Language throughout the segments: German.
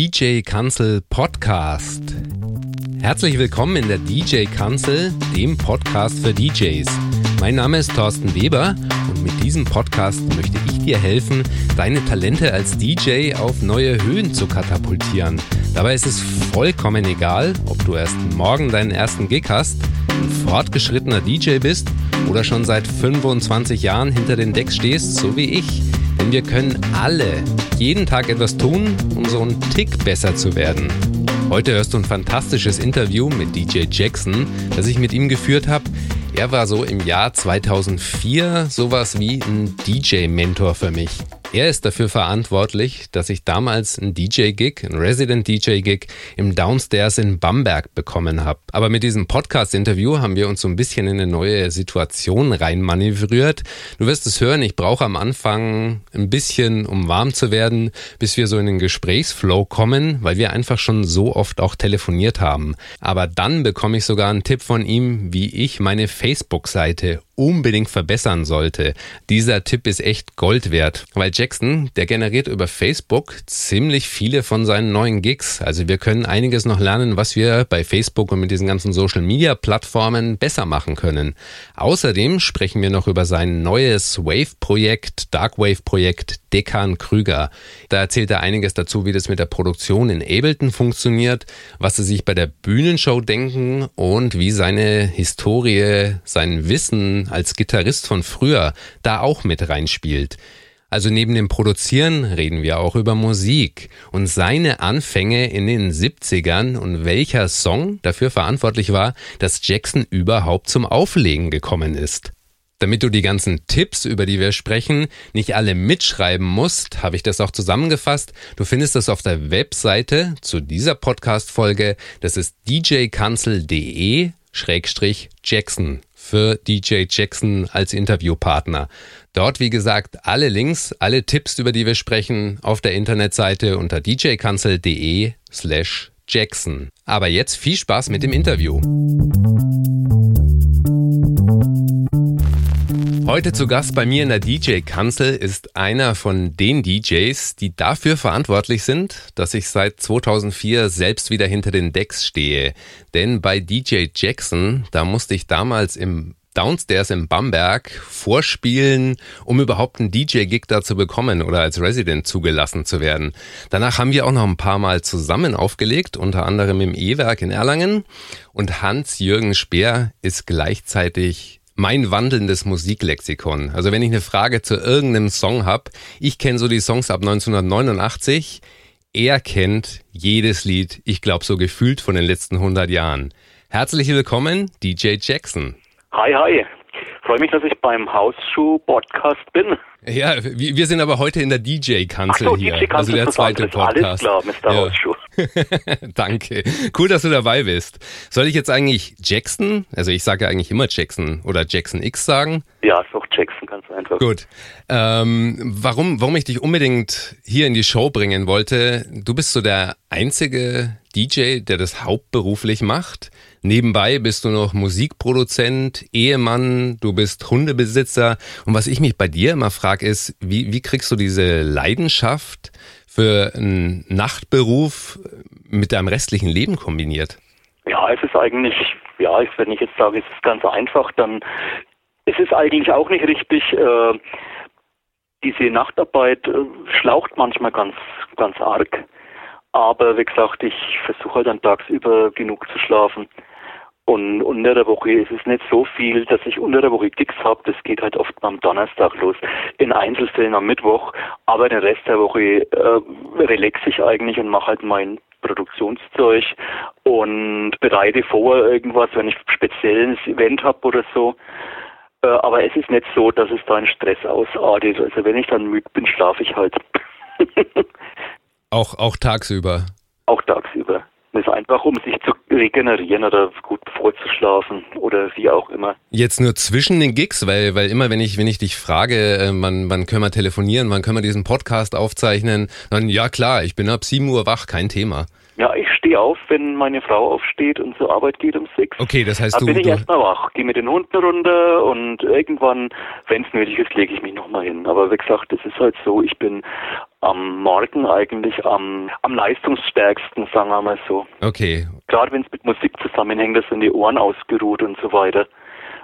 DJ Kanzel Podcast. Herzlich willkommen in der DJ Kanzel, dem Podcast für DJs. Mein Name ist Thorsten Weber und mit diesem Podcast möchte ich dir helfen, deine Talente als DJ auf neue Höhen zu katapultieren. Dabei ist es vollkommen egal, ob du erst morgen deinen ersten Gig hast, ein fortgeschrittener DJ bist oder schon seit 25 Jahren hinter den Decks stehst, so wie ich. Denn wir können alle jeden Tag etwas tun, um so einen Tick besser zu werden. Heute hörst du ein fantastisches Interview mit DJ Jackson, das ich mit ihm geführt habe. Er war so im Jahr 2004 sowas wie ein DJ-Mentor für mich. Er ist dafür verantwortlich, dass ich damals ein DJ-Gig, ein Resident-DJ-Gig im Downstairs in Bamberg bekommen habe. Aber mit diesem Podcast-Interview haben wir uns so ein bisschen in eine neue Situation reinmanövriert. Du wirst es hören, ich brauche am Anfang ein bisschen, um warm zu werden, bis wir so in den Gesprächsflow kommen, weil wir einfach schon so oft auch telefoniert haben. Aber dann bekomme ich sogar einen Tipp von ihm, wie ich meine Facebook-Seite unbedingt verbessern sollte. Dieser Tipp ist echt Gold wert, weil Jackson, der generiert über Facebook ziemlich viele von seinen neuen Gigs. Also wir können einiges noch lernen, was wir bei Facebook und mit diesen ganzen Social Media Plattformen besser machen können. Außerdem sprechen wir noch über sein neues Wave-Projekt, Dark Wave-Projekt Dekan Krüger. Da erzählt er einiges dazu, wie das mit der Produktion in Ableton funktioniert, was sie sich bei der Bühnenshow denken und wie seine Historie, sein Wissen als Gitarrist von früher da auch mit reinspielt. Also neben dem Produzieren reden wir auch über Musik und seine Anfänge in den 70ern und welcher Song dafür verantwortlich war, dass Jackson überhaupt zum Auflegen gekommen ist. Damit du die ganzen Tipps, über die wir sprechen, nicht alle mitschreiben musst, habe ich das auch zusammengefasst. Du findest das auf der Webseite zu dieser Podcast-Folge. Das ist djkanzel.de Jackson für DJ Jackson als Interviewpartner. Dort, wie gesagt, alle Links, alle Tipps, über die wir sprechen, auf der Internetseite unter djkanzel.de slash Jackson. Aber jetzt viel Spaß mit dem Interview. Heute zu Gast bei mir in der DJ-Kanzel ist einer von den DJs, die dafür verantwortlich sind, dass ich seit 2004 selbst wieder hinter den Decks stehe. Denn bei DJ Jackson, da musste ich damals im Downstairs in Bamberg vorspielen, um überhaupt einen DJ-Gig da zu bekommen oder als Resident zugelassen zu werden. Danach haben wir auch noch ein paar Mal zusammen aufgelegt, unter anderem im E-Werk in Erlangen. Und Hans-Jürgen Speer ist gleichzeitig mein wandelndes Musiklexikon. Also wenn ich eine Frage zu irgendeinem Song habe, ich kenne so die Songs ab 1989, er kennt jedes Lied, ich glaube so gefühlt von den letzten 100 Jahren. Herzlich willkommen, DJ Jackson. Hi, hi. Freue mich, dass ich beim Hausschuh-Podcast bin. Ja, wir sind aber heute in der DJ-Kanzel so, hier. DJ also der zweite Podcast. Alles klar, Mr. Ja. Hausschuh. Danke. Cool, dass du dabei bist. Soll ich jetzt eigentlich Jackson, also ich sage ja eigentlich immer Jackson oder Jackson X sagen? Ja, ist doch Jackson, ganz einfach. Gut. Ähm, warum, warum ich dich unbedingt hier in die Show bringen wollte, du bist so der einzige DJ, der das hauptberuflich macht. Nebenbei bist du noch Musikproduzent, Ehemann, du bist Hundebesitzer. Und was ich mich bei dir immer frage, ist, wie, wie kriegst du diese Leidenschaft für einen Nachtberuf mit deinem restlichen Leben kombiniert? Ja, es ist eigentlich, ja, wenn ich jetzt sage, es ist ganz einfach, dann es ist eigentlich auch nicht richtig. Äh, diese Nachtarbeit äh, schlaucht manchmal ganz, ganz arg. Aber wie gesagt, ich versuche halt dann tagsüber genug zu schlafen. Und unter der Woche ist es nicht so viel, dass ich unter der Woche Gigs habe. Das geht halt oft am Donnerstag los, in Einzelfällen am Mittwoch. Aber den Rest der Woche äh, relax ich eigentlich und mache halt mein Produktionszeug und bereite vor irgendwas, wenn ich speziell ein Event habe oder so. Äh, aber es ist nicht so, dass es da einen Stress ausartet. Also wenn ich dann müde bin, schlafe ich halt. auch, auch tagsüber? Auch tagsüber. Das ist einfach, um sich zu regenerieren oder gut vorzuschlafen oder wie auch immer. Jetzt nur zwischen den Gigs, weil, weil immer, wenn ich, wenn ich dich frage, äh, wann, wann können wir telefonieren, wann können wir diesen Podcast aufzeichnen, dann ja klar, ich bin ab 7 Uhr wach, kein Thema. Ja, ich stehe auf, wenn meine Frau aufsteht und zur Arbeit geht um sechs. Okay, das heißt Dann du. bin ich erstmal wach, gehe mit den Hunden runter und irgendwann, wenn es nötig ist, lege ich mich nochmal hin. Aber wie gesagt, es ist halt so, ich bin am Morgen eigentlich am, am leistungsstärksten, sagen wir mal so. Okay. Gerade wenn es mit Musik zusammenhängt, da sind die Ohren ausgeruht und so weiter.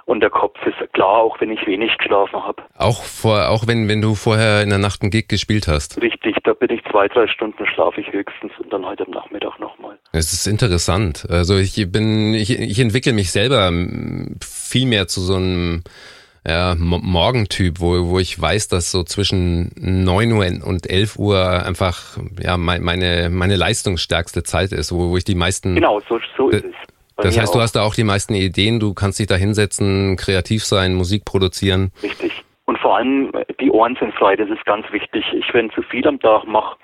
Und der Kopf ist klar, auch wenn ich wenig geschlafen habe. Auch vor, auch wenn, wenn du vorher in der Nacht einen Gig gespielt hast? Richtig, da bin ich zwei, drei Stunden schlafe ich höchstens und dann heute am Nachmittag nochmal. Es ist interessant. Also ich bin, ich, ich entwickle mich selber viel mehr zu so einem ja, Morgentyp, wo, wo ich weiß, dass so zwischen 9 Uhr und 11 Uhr einfach ja meine, meine leistungsstärkste Zeit ist, wo, wo ich die meisten. Genau, so, so ist es. Das heißt, auch. du hast da auch die meisten Ideen, du kannst dich da hinsetzen, kreativ sein, Musik produzieren. Richtig. Und vor allem, die Ohren sind frei, das ist ganz wichtig. Ich, wenn zu viel am Tag mache,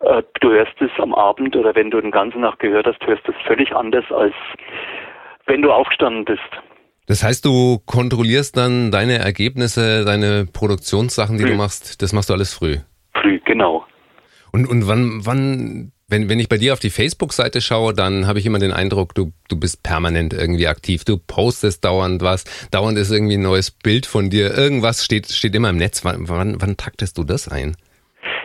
äh, du hörst es am Abend oder wenn du den ganzen Nacht gehört hast, hörst du es völlig anders, als wenn du aufgestanden bist. Das heißt, du kontrollierst dann deine Ergebnisse, deine Produktionssachen, die früh. du machst, das machst du alles früh. Früh, genau. Und, und wann, wann wenn, wenn ich bei dir auf die Facebook-Seite schaue, dann habe ich immer den Eindruck, du, du bist permanent irgendwie aktiv. Du postest dauernd was, dauernd ist irgendwie ein neues Bild von dir. Irgendwas steht, steht immer im Netz. Wann, wann, wann taktest du das ein?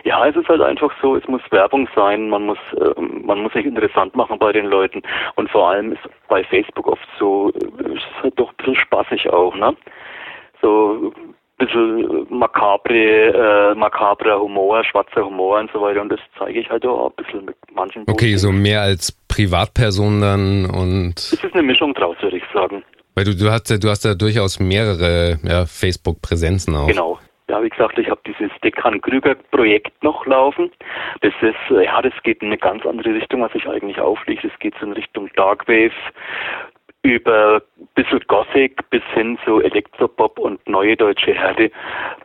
Ja, es ist halt einfach so, es muss Werbung sein, man muss, äh, man muss sich interessant machen bei den Leuten und vor allem ist bei Facebook oft so, es ist halt doch ein bisschen spaßig auch, ne? So bisschen makabre, äh, makabrer Humor, schwarzer Humor und so weiter. Und das zeige ich halt auch ein bisschen mit manchen. Okay, Posten. so mehr als Privatperson dann und. Es ist eine Mischung draus, würde ich sagen. Weil du, du hast ja, du hast ja durchaus mehrere ja, Facebook-Präsenzen auch. Genau. Ja, wie gesagt, ich habe dieses Dekan-Krüger-Projekt noch laufen. Das ist, äh, ja, das geht in eine ganz andere Richtung, was ich eigentlich aufliege. Das geht so in Richtung Darkwave, über ein bisschen Gothic bis hin zu Elektropop und neue deutsche Herde.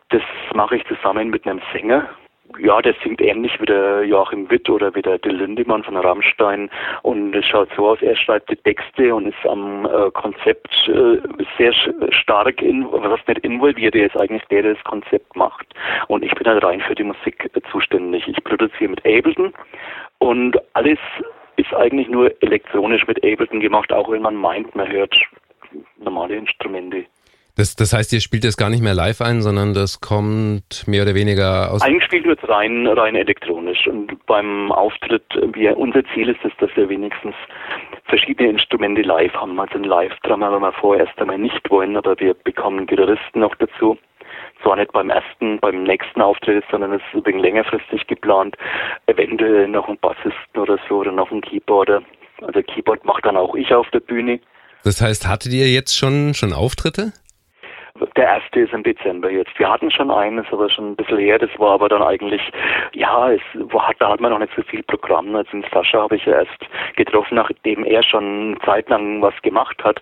Das mache ich zusammen mit einem Sänger. Ja, der singt ähnlich wie der Joachim Witt oder wie der Till Lindemann von Rammstein. Und es schaut so aus, er schreibt die Texte und ist am äh, Konzept äh, sehr stark, in, was nicht involviert, er ist eigentlich der, der das Konzept macht. Und ich bin halt rein für die Musik äh, zuständig. Ich produziere mit Ableton und alles ist eigentlich nur elektronisch mit Ableton gemacht, auch wenn man meint, man hört normale Instrumente. Das, das heißt, ihr spielt das gar nicht mehr live ein, sondern das kommt mehr oder weniger aus. Eingespielt wird rein, rein elektronisch. Und beim Auftritt, wir, unser Ziel ist es, dass wir wenigstens verschiedene Instrumente live haben. Also ein Live-Drummer, wenn wir vorerst einmal nicht wollen, aber wir bekommen Gitarristen noch dazu zwar nicht beim ersten, beim nächsten Auftritt, sondern es ist übrigens längerfristig geplant, eventuell noch ein Bassisten oder so oder noch ein Keyboarder. Also Keyboard macht dann auch ich auf der Bühne. Das heißt, hattet ihr jetzt schon, schon Auftritte? Der erste ist im Dezember jetzt. Wir hatten schon einen, ist aber schon ein bisschen her. Das war aber dann eigentlich, ja, es war, da hat man noch nicht so viel Programm. Also den Sascha habe ich ja erst getroffen, nachdem er schon zeitlang was gemacht hat.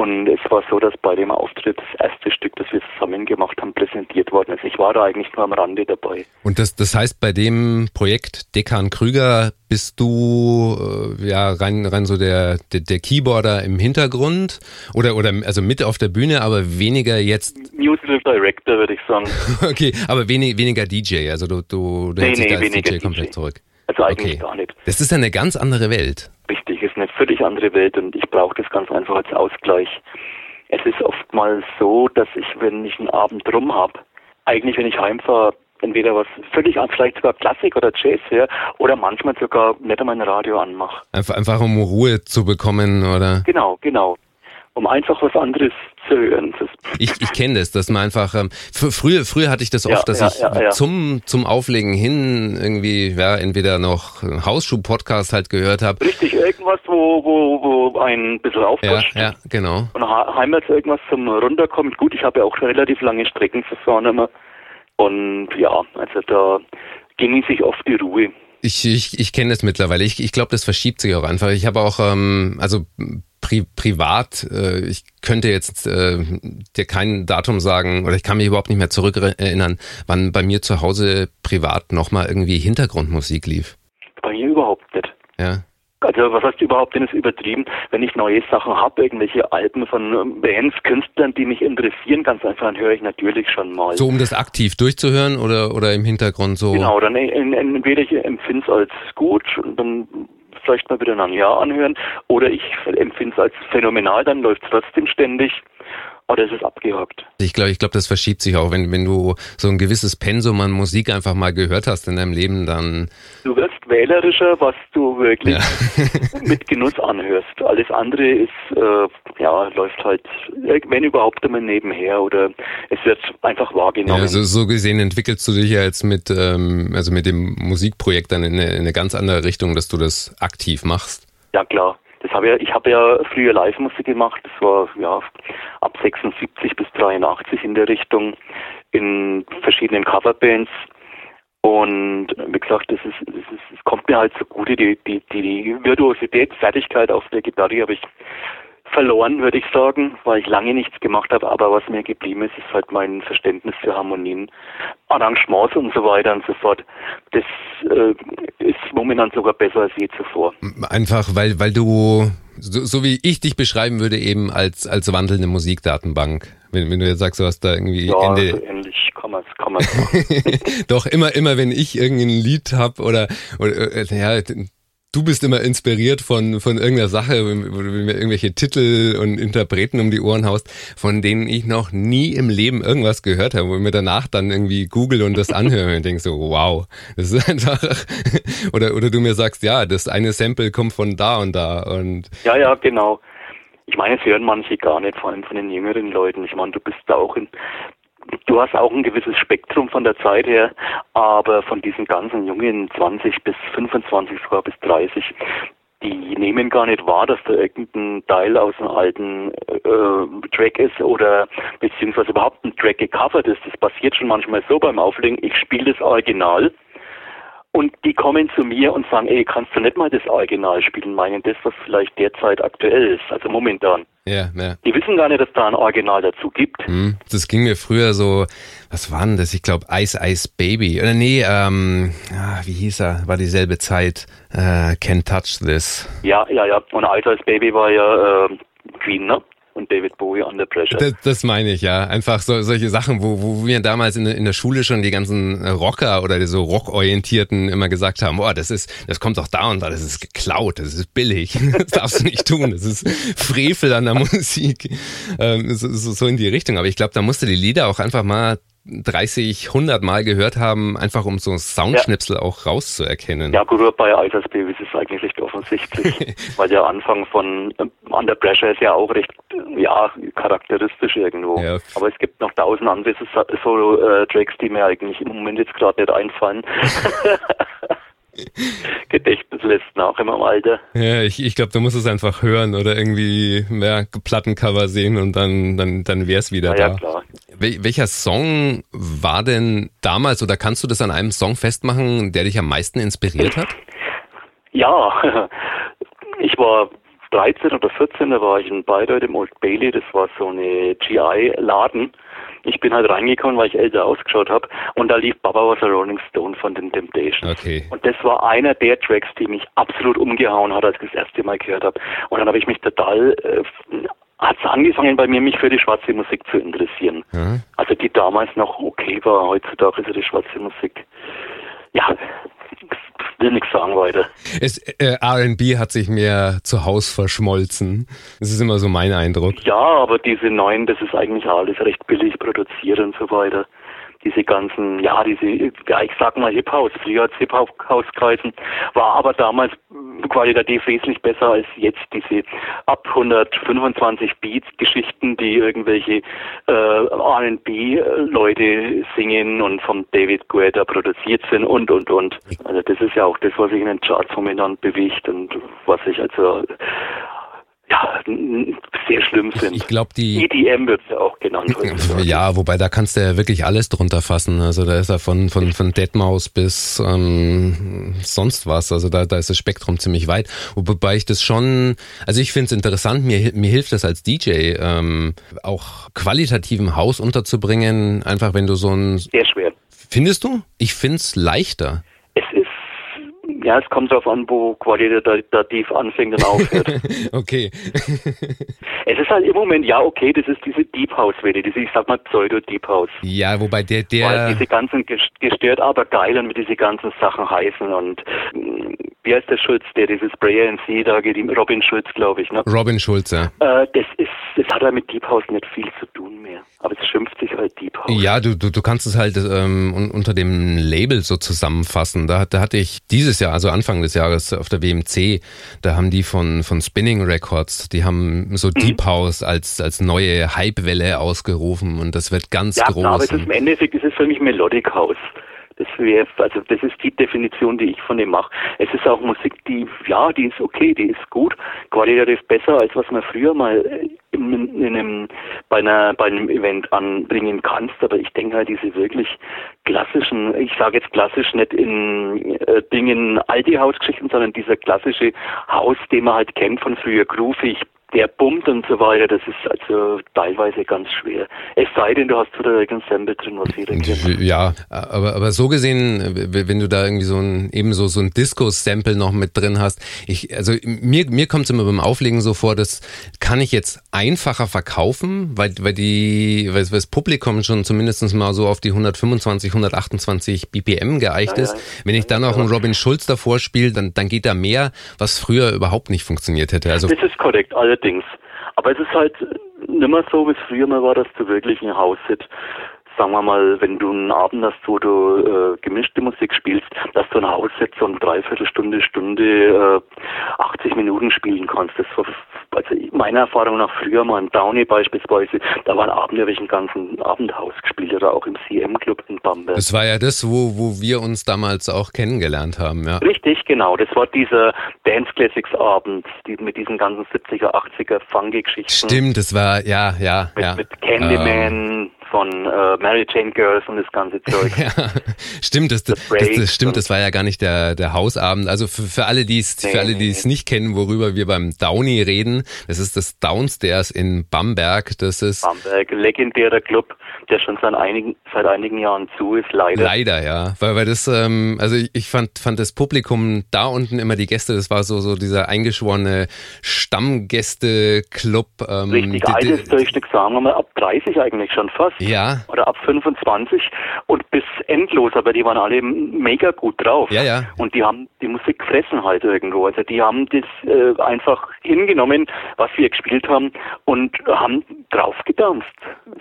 Und es war so, dass bei dem Auftritt das erste Stück, das wir zusammen gemacht haben, präsentiert worden ist. Ich war da eigentlich nur am Rande dabei. Und das, das heißt, bei dem Projekt Dekan Krüger bist du äh, ja rein, rein so der, der, der Keyboarder im Hintergrund oder, oder also mit auf der Bühne, aber weniger jetzt. Musical Director, würde ich sagen. okay, aber wenig, weniger DJ, also du, du, du nee, hältst nee, dich da als DJ, DJ komplett zurück. Also eigentlich okay. gar nicht. Das ist eine ganz andere Welt. Richtig, völlig andere Welt und ich brauche das ganz einfach als Ausgleich. Es ist oftmals so, dass ich, wenn ich einen Abend rum habe, eigentlich, wenn ich heimfahre, entweder was völlig vielleicht sogar Klassik oder Jazz höre oder manchmal sogar nicht einmal ein Radio anmache. Einfach, einfach um Ruhe zu bekommen, oder? Genau, genau um einfach was anderes zu hören. Ich, ich kenne das, dass man einfach, ähm, früher, früher hatte ich das oft, ja, dass ja, ich ja, zum, zum Auflegen hin irgendwie, ja, entweder noch Hausschuh-Podcast halt gehört habe. Richtig, irgendwas, wo, wo, wo ein bisschen aufpusht. Ja, ja, genau. Und heimwärts irgendwas zum Runterkommen. Gut, ich habe ja auch schon relativ lange Strecken verfahren immer. Und ja, also da genieße ich oft die Ruhe. Ich, ich, ich kenne das mittlerweile. Ich, ich glaube, das verschiebt sich auch einfach. Ich habe auch, ähm, also pri privat, äh, ich könnte jetzt äh, dir kein Datum sagen oder ich kann mich überhaupt nicht mehr zurückerinnern, wann bei mir zu Hause privat nochmal irgendwie Hintergrundmusik lief. Bei mir überhaupt nicht. Ja. Also was heißt überhaupt denn ist übertrieben, wenn ich neue Sachen habe, irgendwelche Alben von ähm, Bands, Künstlern, die mich interessieren, ganz einfach, dann höre ich natürlich schon mal. So um das aktiv durchzuhören oder oder im Hintergrund so? Genau, dann entweder ich empfinde es als gut und dann vielleicht mal wieder ein Jahr anhören. Oder ich empfinde es als phänomenal, dann läuft es trotzdem ständig oder ist es abgehakt? Ich glaube, ich glaube, das verschiebt sich auch, wenn, wenn du so ein gewisses Pensum an Musik einfach mal gehört hast in deinem Leben, dann. Du wirst wählerischer, was du wirklich ja. mit Genuss anhörst. Alles andere ist, äh, ja, läuft halt, wenn überhaupt immer nebenher oder es wird einfach wahrgenommen. Ja, so, so gesehen entwickelst du dich ja jetzt mit, ähm, also mit dem Musikprojekt dann in eine, in eine ganz andere Richtung, dass du das aktiv machst. Ja, klar. Das habe ja, ich habe ja früher Live-Musik gemacht. Das war ja ab 76 bis 83 in der Richtung in verschiedenen Coverbands. Und wie gesagt, das ist, das ist, es kommt mir halt so gut, die, die, die Virtuosität, Fertigkeit auf der Gitarre habe ich verloren, würde ich sagen, weil ich lange nichts gemacht habe. Aber was mir geblieben ist, ist halt mein Verständnis für Harmonien, Arrangements und so weiter und so fort. Das äh, ist momentan sogar besser als je zuvor. Einfach, weil, weil du, so, so wie ich dich beschreiben würde, eben als, als wandelnde Musikdatenbank. Wenn, wenn du jetzt sagst, du hast da irgendwie ja, Ende. So ähnlich kann man es kann man's Doch, immer, immer wenn ich irgendein Lied hab oder, oder äh, ja, du bist immer inspiriert von, von irgendeiner Sache, wo du mir irgendwelche Titel und Interpreten um die Ohren haust, von denen ich noch nie im Leben irgendwas gehört habe, wo ich mir danach dann irgendwie google und das anhöre und denke so, wow, das ist einfach, oder, oder du mir sagst, ja, das eine Sample kommt von da und da und. Ja, ja, genau. Ich meine, es hören manche gar nicht, vor allem von den jüngeren Leuten. Ich meine, du bist da auch in, Du hast auch ein gewisses Spektrum von der Zeit her, aber von diesen ganzen Jungen 20 bis 25, sogar bis 30, die nehmen gar nicht wahr, dass da irgendein Teil aus einem alten äh, Track ist oder beziehungsweise überhaupt ein Track gecovert ist. Das passiert schon manchmal so beim Auflegen. Ich spiele das Original und die kommen zu mir und sagen, ey, kannst du nicht mal das Original spielen, meinen das, was vielleicht derzeit aktuell ist, also momentan. Ja, ja. Die wissen gar nicht, dass da ein Original dazu gibt. Hm, das ging mir früher so, was war denn das? Ich glaube Ice Ice Baby. Oder nee, ähm, ah, wie hieß er? War dieselbe Zeit. Äh, Can't Touch This. Ja, ja, ja. Und Ice Ice Baby war ja äh, Queen, ne? Und David Bowie Under Pressure. Das, das meine ich, ja. Einfach so, solche Sachen, wo, wo wir damals in, in der Schule schon die ganzen Rocker oder die so Rockorientierten immer gesagt haben, oh, das ist, das kommt doch da und da, das ist geklaut, das ist billig, das darfst du nicht tun, das ist Frevel an der Musik. Ähm, so, so in die Richtung. Aber ich glaube, da musste die Lieder auch einfach mal 30, 100 Mal gehört haben, einfach um so Soundschnipsel ja. auch rauszuerkennen. Ja gut, bei Alters Babys ist es eigentlich recht offensichtlich, weil der Anfang von äh, Under Pressure ist ja auch recht, ja, charakteristisch irgendwo. Ja. Aber es gibt noch tausend andere Solo-Tracks, die mir eigentlich im Moment jetzt gerade nicht einfallen. Gedächtnis lässt nach im Alter. Ja, ich, ich glaube, du musst es einfach hören oder irgendwie mehr Plattencover sehen und dann, dann, dann wäre es wieder ja, da. Ja, klar. Wel welcher Song war denn damals oder kannst du das an einem Song festmachen, der dich am meisten inspiriert hat? Ja, ich war 13 oder 14, da war ich in Bayreuth im Old Bailey, das war so eine GI-Laden ich bin halt reingekommen, weil ich älter ausgeschaut habe und da lief Baba was a Rolling Stone von den Temptations. Okay. Und das war einer der Tracks, die mich absolut umgehauen hat, als ich das erste Mal gehört habe. Und dann habe ich mich total äh, hat es angefangen bei mir, mich für die schwarze Musik zu interessieren. Mhm. Also die damals noch okay war, heutzutage ist ja die schwarze Musik. Ja, will nichts sagen weiter. Es, äh, R&B hat sich mehr zu Haus verschmolzen. Das ist immer so mein Eindruck. Ja, aber diese neuen, das ist eigentlich alles recht billig produziert und so weiter diese ganzen, ja, diese, ja, ich sag mal Hip-House, früher als Hip-House kreisen, war aber damals qualitativ wesentlich besser als jetzt diese ab 125 Beats Geschichten, die irgendwelche äh, R&B-Leute singen und vom David Guetta produziert sind und, und, und. Also das ist ja auch das, was sich in den Charts momentan bewegt und was sich also ja, sehr schlimm sind. Ich glaube, die EDM wird ja auch genannt. Ja, wobei da kannst du ja wirklich alles drunter fassen. Also da ist ja von von von Deadmaus bis ähm, sonst was. Also da da ist das Spektrum ziemlich weit. Wobei ich das schon, also ich finde es interessant. Mir mir hilft das als DJ ähm, auch qualitativen Haus unterzubringen. Einfach wenn du so ein sehr schwer. Findest du? Ich find's leichter Ja, es kommt darauf an, wo qualitativ anfängt und aufhört. okay. es ist halt im Moment, ja, okay, das ist diese Deep House-Welle, diese, ich sag mal, Pseudo-Deep House. Ja, wobei der, der. Weil diese ganzen gestört, aber geil und mit diese ganzen Sachen heißen und mm, wie heißt der Schulz, der dieses Sprayer NC da geht, Robin Schulz, glaube ich, ne? Robin Schulz, ja. Äh, das ist, das hat ja mit Deep House nicht viel zu tun mehr. Aber es schimpft sich halt Deep House. Ja, du, du, du kannst es halt ähm, unter dem Label so zusammenfassen. Da, da hatte ich dieses Jahr, also Anfang des Jahres auf der WMC, da haben die von, von Spinning Records, die haben so mhm. Deep House als, als neue Hypewelle ausgerufen und das wird ganz ja, groß. Ja, aber es ist im Endeffekt ist es für mich Melodic House. Das wäre, also das ist die Definition, die ich von dem mache. Es ist auch Musik, die, ja, die ist okay, die ist gut, qualitativ besser, als was man früher mal äh, in, in einem, bei, einer, bei einem Event anbringen kannst. Aber ich denke halt, diese wirklich klassischen, ich sage jetzt klassisch nicht in äh, Dingen alte Hausgeschichten, sondern dieser klassische Haus, den man halt kennt von früher, groovig, der bummt und so weiter, das ist also teilweise ganz schwer. Es sei denn, du hast wieder irgendein Sample drin, was jeder kennt. Ja, aber, aber so gesehen, wenn du da irgendwie so ein, eben so, so ein Disco-Sample noch mit drin hast, ich, also mir, mir kommt es immer beim Auflegen so vor, das kann ich jetzt einfacher verkaufen, weil, weil die, weil das Publikum schon zumindest mal so auf die 125, 128 BPM geeicht ja, ist. Ja, wenn ich dann noch einen Robin Schulz davor spiele, dann, dann geht da mehr, was früher überhaupt nicht funktioniert hätte. Also, das ist korrekt, alle allerdings. Aber es ist halt nimmer so, wie es früher mal war, dass du wirklich ein Haus sitzt sagen wir mal, wenn du einen Abend hast, wo du äh, gemischte Musik spielst, dass du ein Haus jetzt und Dreiviertelstunde, Stunde, äh, 80 Minuten spielen kannst. Das also meiner Erfahrung nach früher mal im Downey beispielsweise, da waren Abende, habe ich einen ganzen Abendhaus gespielt oder auch im CM-Club in Bamberg. Das war ja das, wo, wo wir uns damals auch kennengelernt haben, ja. Richtig, genau. Das war dieser Dance Classics Abend die, mit diesen ganzen 70er, 80er Funky-Geschichten. Stimmt, das war, ja, ja, mit, ja. Mit Candyman, ähm von äh, Mary Jane Girls und das ganze Zeug. ja, stimmt, das, das, das, stimmt, das war ja gar nicht der, der Hausabend. Also für, für alle, die es nee, für alle, die es nicht kennen, worüber wir beim Downy reden, das ist das Downstairs in Bamberg. Das ist Bamberg, legendärer Club, der schon seit einigen, seit einigen Jahren zu ist, leider. Leider, ja. Weil, weil das, ähm, also ich, ich fand, fand das Publikum da unten immer die Gäste, das war so, so dieser eingeschworene Stammgäste-Club. Ähm, Richtig altes Durchschnitt, sagen wir mal, ab 30 eigentlich schon fast. Ja. Oder ab 25 und bis endlos, aber die waren alle mega gut drauf. Ja, ja. Und die haben die Musik gefressen halt irgendwo. Also die haben das äh, einfach hingenommen, was wir gespielt haben und haben drauf gedampft.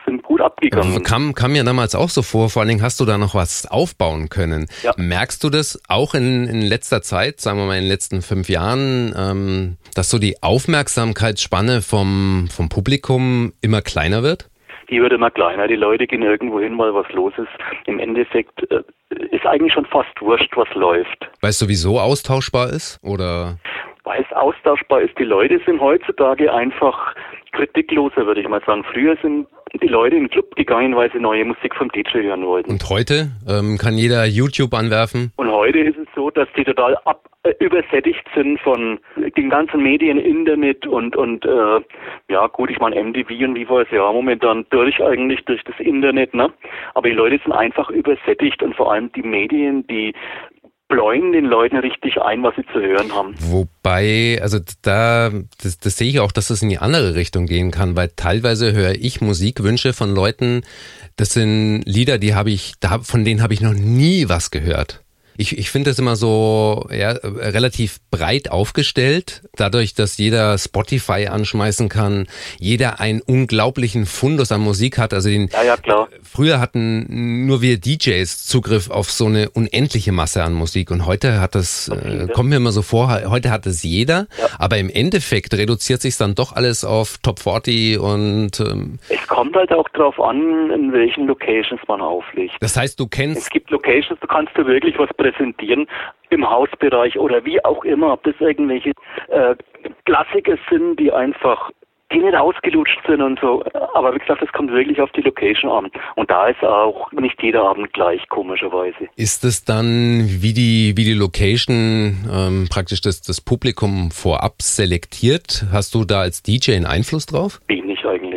Sind gut abgegangen. Kam, kam mir damals auch so vor, vor allen Dingen hast du da noch was aufbauen können. Ja. Merkst du das auch in, in letzter Zeit, sagen wir mal in den letzten fünf Jahren, ähm, dass so die Aufmerksamkeitsspanne vom, vom Publikum immer kleiner wird? Die wird immer kleiner. Die Leute gehen irgendwo hin, weil was los ist. Im Endeffekt äh, ist eigentlich schon fast wurscht, was läuft. Weil es sowieso austauschbar ist, oder? Weil es austauschbar ist. Die Leute sind heutzutage einfach kritikloser, würde ich mal sagen. Früher sind die Leute in den Club gegangen, weil sie neue Musik vom DJ hören wollten. Und heute ähm, kann jeder YouTube anwerfen? Und heute ist es so, dass die total ab, äh, übersättigt sind von den ganzen Medien, Internet und und äh, ja gut, ich meine MTV und wie war es ja momentan durch eigentlich durch das Internet, ne? Aber die Leute sind einfach übersättigt und vor allem die Medien, die bläuen den Leuten richtig ein, was sie zu hören haben. Wobei, also da, das, das sehe ich auch, dass das in die andere Richtung gehen kann, weil teilweise höre ich Musikwünsche von Leuten, das sind Lieder, die habe ich, von denen habe ich noch nie was gehört ich, ich finde das immer so ja, relativ breit aufgestellt, dadurch, dass jeder Spotify anschmeißen kann, jeder einen unglaublichen Fundus an Musik hat. Also den, ja, ja, klar. früher hatten nur wir DJs Zugriff auf so eine unendliche Masse an Musik und heute hat das, äh, kommt mir immer so vor, heute hat es jeder, ja. aber im Endeffekt reduziert sich dann doch alles auf Top 40 und ähm, es kommt halt auch drauf an, in welchen Locations man auflegt. Das heißt, du kennst. Es gibt Locations, da kannst du wirklich was präsentieren im Hausbereich oder wie auch immer, ob das irgendwelche äh, Klassiker sind, die einfach die nicht ausgelutscht sind und so. Aber wie gesagt, das kommt wirklich auf die Location an. Und da ist auch nicht jeder Abend gleich, komischerweise. Ist es dann, wie die, wie die Location ähm, praktisch das, das Publikum vorab selektiert? Hast du da als DJ einen Einfluss drauf? Wenig eigentlich.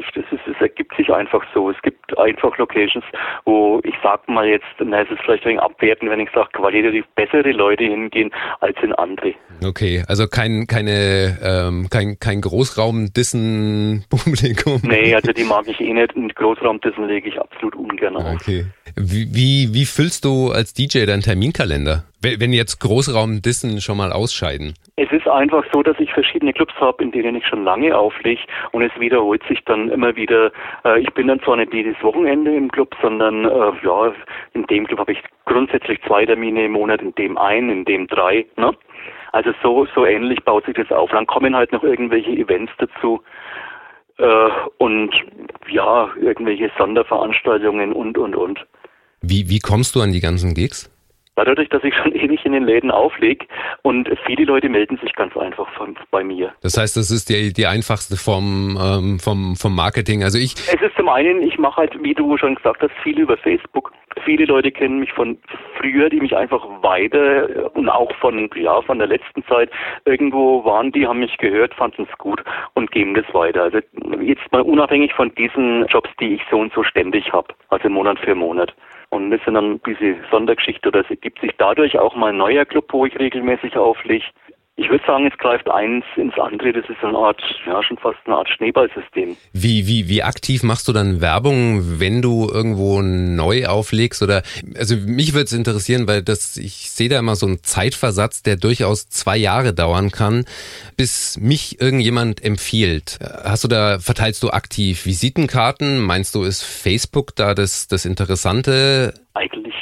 Ergibt sich einfach so. Es gibt einfach Locations, wo ich sag mal jetzt, na, es ist vielleicht ein wenig abwerten, wenn ich sage, qualitativ bessere Leute hingehen als in andere. Okay, also kein, keine, ähm, kein, kein Großraum-Dissen-Publikum. Nee, also die mag ich eh nicht. Und Großraum-Dissen lege ich absolut ungern auf. Okay. Wie, wie, wie füllst du als DJ deinen Terminkalender? Wenn jetzt Großraum-Dissen schon mal ausscheiden. Es ist einfach so, dass ich verschiedene Clubs habe, in denen ich schon lange auflege und es wiederholt sich dann immer wieder. Äh, ich bin dann zwar nicht jedes Wochenende im Club, sondern äh, ja, in dem Club habe ich grundsätzlich zwei Termine im Monat, in dem ein, in dem drei. Ne? Also so, so ähnlich baut sich das auf. Dann kommen halt noch irgendwelche Events dazu äh, und ja, irgendwelche Sonderveranstaltungen und, und, und. Wie, wie kommst du an die ganzen Gigs? Dadurch, dass ich schon ewig in den Läden auflege und viele Leute melden sich ganz einfach von, bei mir. Das heißt, das ist die, die einfachste Form ähm, vom, vom Marketing. Also ich. Es ist zum einen, ich mache halt, wie du schon gesagt hast, viel über Facebook. Viele Leute kennen mich von früher, die mich einfach weiter und auch von, ja, von der letzten Zeit irgendwo waren, die haben mich gehört, fanden es gut und geben das weiter. Also jetzt mal unabhängig von diesen Jobs, die ich so und so ständig habe, also Monat für Monat. Und das sind dann diese Sondergeschichte oder es ergibt sich dadurch auch mal ein neuer Club, wo ich regelmäßig auflege. Ich würde sagen, es greift eins ins andere. Das ist eine Art, ja, schon fast eine Art Schneeballsystem. Wie, wie, wie aktiv machst du dann Werbung, wenn du irgendwo neu auflegst? Oder, also mich würde es interessieren, weil das, ich sehe da immer so einen Zeitversatz, der durchaus zwei Jahre dauern kann, bis mich irgendjemand empfiehlt. Hast du da, verteilst du aktiv Visitenkarten? Meinst du, ist Facebook da das, das Interessante? Eigentlich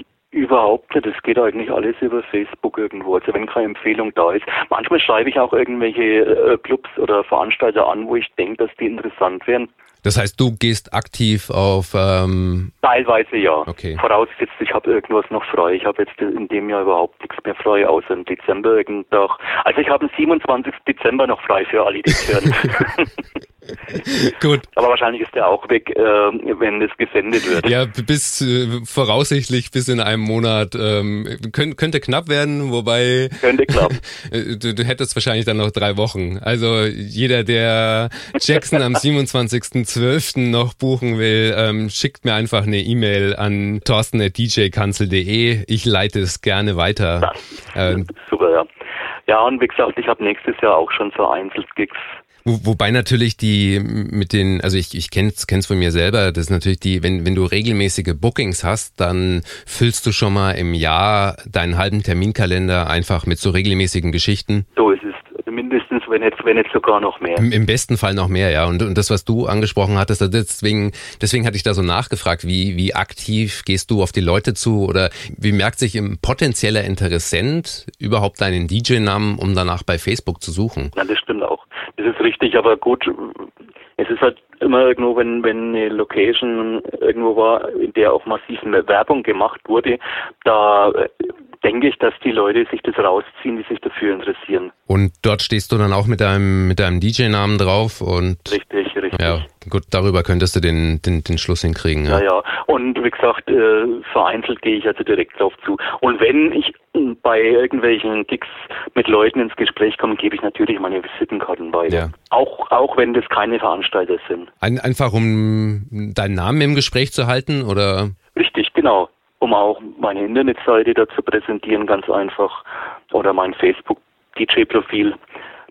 Überhaupt nicht. Es geht eigentlich alles über Facebook irgendwo. Also wenn keine Empfehlung da ist. Manchmal schreibe ich auch irgendwelche äh, Clubs oder Veranstalter an, wo ich denke, dass die interessant wären. Das heißt, du gehst aktiv auf. Ähm Teilweise ja. Okay. Vorausgesetzt, ich habe irgendwas noch frei. Ich habe jetzt in dem Jahr überhaupt nichts mehr frei, außer im Dezember Tag. Also ich habe am 27. Dezember noch frei für alle, die hören. Gut. Aber wahrscheinlich ist der auch weg, äh, wenn es gesendet wird. Ja, bis äh, voraussichtlich bis in einem Monat ähm, könnt, könnte knapp werden, wobei könnte knapp. du, du hättest wahrscheinlich dann noch drei Wochen. Also jeder, der Jackson am 27.12. noch buchen will, ähm, schickt mir einfach eine E-Mail an torsten.djkanzel.de. Ich leite es gerne weiter. Ähm, super, ja. Ja, und wie gesagt, ich habe nächstes Jahr auch schon so Einzelgigs wo, wobei natürlich die mit den, also ich, ich kenn's, kenn's von mir selber, das ist natürlich die, wenn, wenn du regelmäßige Bookings hast, dann füllst du schon mal im Jahr deinen halben Terminkalender einfach mit so regelmäßigen Geschichten. So ist es. Mindestens, wenn jetzt, wenn jetzt sogar noch mehr. Im, Im, besten Fall noch mehr, ja. Und, und das, was du angesprochen hattest, also deswegen, deswegen hatte ich da so nachgefragt, wie, wie aktiv gehst du auf die Leute zu oder wie merkt sich ein potenzieller Interessent überhaupt deinen DJ-Namen, um danach bei Facebook zu suchen? Ja, das stimmt auch. Das ist richtig, aber gut, es ist halt immer irgendwo, wenn, wenn eine Location irgendwo war, in der auch massiv Werbung gemacht wurde, da äh, denke ich, dass die Leute sich das rausziehen, die sich dafür interessieren. Und dort stehst du dann auch mit deinem, mit deinem DJ-Namen drauf und. Richtig, richtig. Ja, gut, darüber könntest du den, den, den Schluss hinkriegen. Ja, ja. ja. Und wie gesagt, äh, vereinzelt gehe ich also direkt drauf zu. Und wenn ich bei irgendwelchen Gigs mit Leuten ins Gespräch komme, gebe ich natürlich meine Visitenkarten weiter. Ja. Auch, auch wenn das keine Veranstalter sind. Ein, einfach um deinen Namen im Gespräch zu halten, oder? Richtig, genau um auch meine Internetseite da zu präsentieren, ganz einfach, oder mein Facebook-DJ-Profil,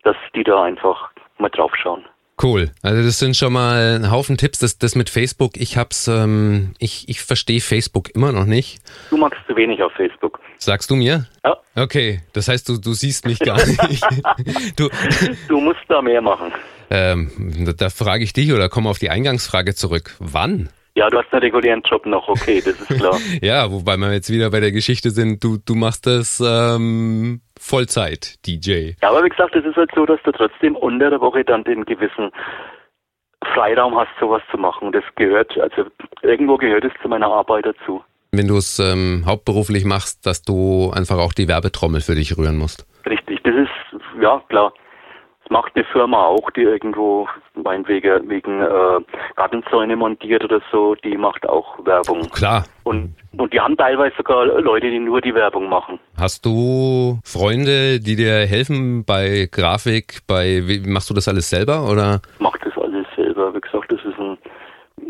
dass die da einfach mal drauf schauen. Cool. Also das sind schon mal ein Haufen Tipps. Das, das mit Facebook, ich hab's, ähm, ich, ich verstehe Facebook immer noch nicht. Du magst zu wenig auf Facebook. Sagst du mir? Ja. Okay, das heißt, du, du siehst mich gar nicht. du, du musst da mehr machen. Ähm, da, da frage ich dich oder komme auf die Eingangsfrage zurück. Wann? Ja, du hast einen regulären Job noch, okay, das ist klar. ja, wobei wir jetzt wieder bei der Geschichte sind, du, du machst das ähm, Vollzeit, DJ. Ja, aber wie gesagt, es ist halt so, dass du trotzdem unter der Woche dann den gewissen Freiraum hast, sowas zu machen. Das gehört, also irgendwo gehört es zu meiner Arbeit dazu. Wenn du es ähm, hauptberuflich machst, dass du einfach auch die Werbetrommel für dich rühren musst. Richtig, das ist, ja, klar macht eine Firma auch, die irgendwo meinetwegen wegen äh, Gartenzäune montiert oder so, die macht auch Werbung. Klar. Und, und die haben teilweise sogar Leute, die nur die Werbung machen. Hast du Freunde, die dir helfen bei Grafik, bei wie machst du das alles selber oder? Ich mach das alles selber. Wie gesagt, das ist ein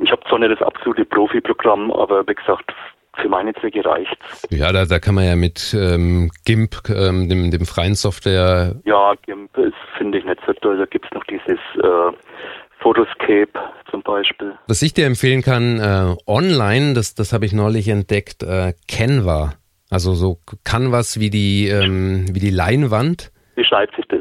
ich habe zwar nicht das absolute Profi-Programm, aber wie gesagt, für meine Zwecke reicht. Ja, da, da kann man ja mit ähm, GIMP, ähm, dem, dem freien Software. Ja, GIMP ist, finde ich nicht so toll. Da gibt es noch dieses äh, Photoscape zum Beispiel. Was ich dir empfehlen kann, äh, online, das, das habe ich neulich entdeckt, äh, Canva. Also so Canvas wie die, ähm, wie die Leinwand. Wie schreibt sich das?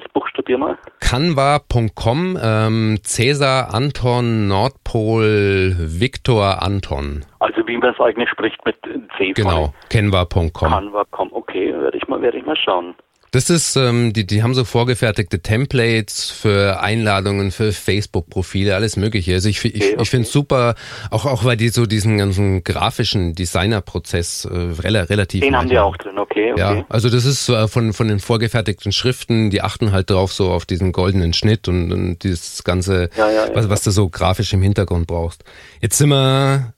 Buchstabier mal. Canva.com, ähm, Cäsar Anton Nordpol Viktor Anton. Also wie man es eigentlich spricht mit C. Genau, Canva.com. Canva.com, okay, werde ich mal, werde ich mal schauen. Das ist, ähm, die, die haben so vorgefertigte Templates für Einladungen, für Facebook-Profile, alles Mögliche. Also ich, ich, ich finde es super, auch, auch weil die so diesen ganzen grafischen Designer-Prozess äh, relativ. Den haben die auch drin, okay, okay. Ja, also das ist äh, von, von den vorgefertigten Schriften, die achten halt drauf so auf diesen goldenen Schnitt und, und dieses ganze, ja, ja, ja, was, was du so grafisch im Hintergrund brauchst. Jetzt sind wir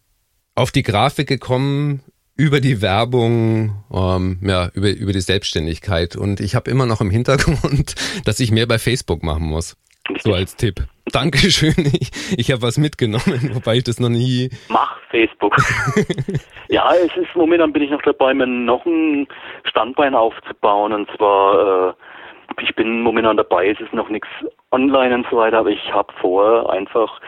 auf die Grafik gekommen über die Werbung, ähm, ja, über, über die Selbstständigkeit. Und ich habe immer noch im Hintergrund, dass ich mehr bei Facebook machen muss. So als Tipp. Dankeschön. Ich, ich habe was mitgenommen, wobei ich das noch nie. Mach Facebook. ja, es ist momentan bin ich noch dabei, mir noch ein Standbein aufzubauen. Und zwar, äh, ich bin momentan dabei, es ist noch nichts online und so weiter, aber ich habe vor, einfach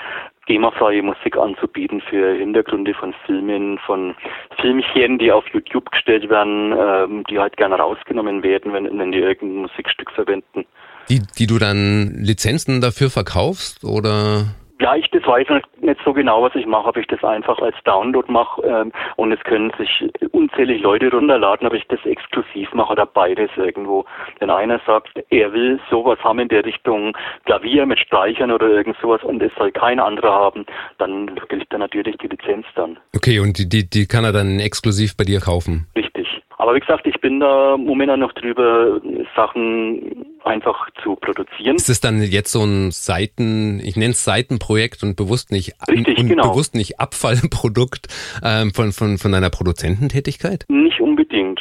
GEMA-freie Musik anzubieten für Hintergründe von Filmen, von Filmchen, die auf YouTube gestellt werden, ähm, die halt gerne rausgenommen werden, wenn, wenn die irgendein Musikstück verwenden. Die, die du dann Lizenzen dafür verkaufst oder? Ja, ich das weiß nicht so genau, was ich mache, ob ich das einfach als Download mache ähm, und es können sich unzählige Leute runterladen, ob ich das exklusiv mache oder beides irgendwo. Wenn einer sagt, er will sowas haben in der Richtung Klavier mit Streichern oder irgend sowas und es soll kein anderer haben, dann kriegt er natürlich die Lizenz dann. Okay, und die, die, die kann er dann exklusiv bei dir kaufen? Richtig. Aber wie gesagt, ich bin da momentan noch drüber, Sachen einfach zu produzieren. Ist es dann jetzt so ein Seiten, ich nenne es Seitenprojekt und bewusst nicht Richtig, und genau. bewusst nicht Abfallprodukt ähm, von, von, von deiner Produzententätigkeit? Nicht unbedingt.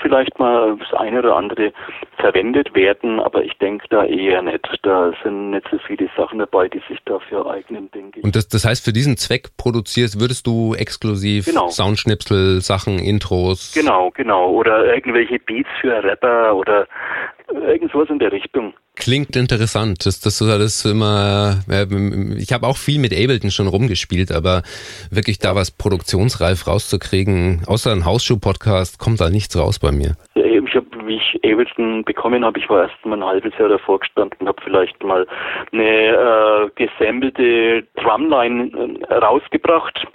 Vielleicht mal das eine oder andere verwendet werden, aber ich denke da eher nicht. Da sind nicht so viele Sachen dabei, die sich dafür eignen, denke ich. Und das, das heißt, für diesen Zweck produzierst, würdest du exklusiv genau. Soundschnipsel, Sachen, Intros? Genau, genau. Oder irgendwelche Beats für Rapper oder irgendwas in der Richtung. Klingt interessant. Das, das ist alles immer. Ich habe auch viel mit Ableton schon rumgespielt, aber wirklich da was produktionsreif rauszukriegen, außer ein Hausschuh-Podcast, kommt da nichts raus bei mir. Ich habe, wie ich Ableton bekommen habe, ich war erst mal ein halbes Jahr davor gestanden, habe vielleicht mal eine äh, gesammelte Drumline äh, rausgebracht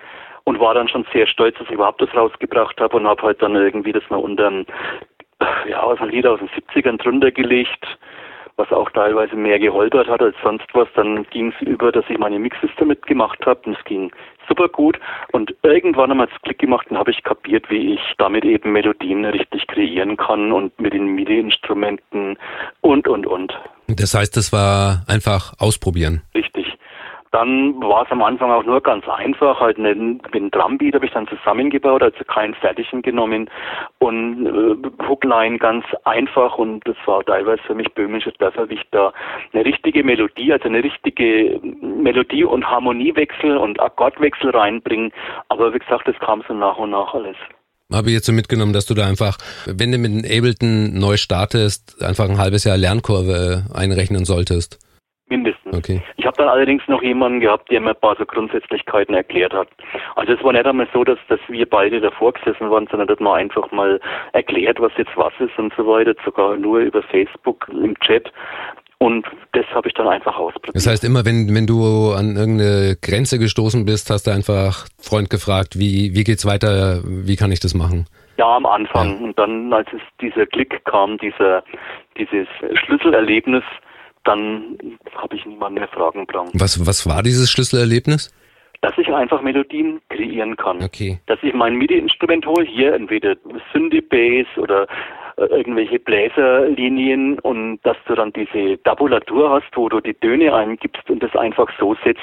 und war dann schon sehr stolz, dass ich überhaupt das rausgebracht habe und habe halt dann irgendwie das mal unter ja, aus ein Lied aus den 70ern drunter gelegt, was auch teilweise mehr geholpert hat als sonst was. Dann ging es über, dass ich meine Mixes damit gemacht habe und es ging super gut. Und irgendwann einmal es Klick gemacht und habe ich kapiert, wie ich damit eben Melodien richtig kreieren kann und mit den MIDI-Instrumenten und, und, und. Das heißt, das war einfach ausprobieren. Richtig. Dann war es am Anfang auch nur ganz einfach, halt einen, einen Drumbeat habe ich dann zusammengebaut, also keinen fertigen genommen und äh, Hookline ganz einfach und das war teilweise für mich böhmisches Dörferwicht da eine richtige Melodie, also eine richtige Melodie und Harmoniewechsel und Akkordwechsel reinbringen, aber wie gesagt, das kam so nach und nach alles habe ich jetzt so mitgenommen, dass du da einfach, wenn du mit Ableton neu startest, einfach ein halbes Jahr Lernkurve einrechnen solltest. Mindestens. Okay. Ich habe dann allerdings noch jemanden gehabt, der mir ein paar so Grundsätzlichkeiten erklärt hat. Also es war nicht einmal so, dass, dass wir beide davor gesessen waren, sondern dass man einfach mal erklärt, was jetzt was ist und so weiter, sogar nur über Facebook im Chat. Und das habe ich dann einfach ausprobiert. Das heißt, immer wenn, wenn du an irgendeine Grenze gestoßen bist, hast du einfach Freund gefragt, wie, wie geht's weiter, wie kann ich das machen? Ja, am Anfang. Ja. Und dann, als es dieser Klick kam, dieser, dieses Schlüsselerlebnis, dann habe ich niemanden mehr fragen brauchen. Was, was war dieses Schlüsselerlebnis? Dass ich einfach Melodien kreieren kann. Okay. Dass ich mein MIDI-Instrument hole, hier entweder Synthie Bass oder irgendwelche Bläserlinien und dass du dann diese Tabulatur hast, wo du die Töne eingibst und das einfach so setzt,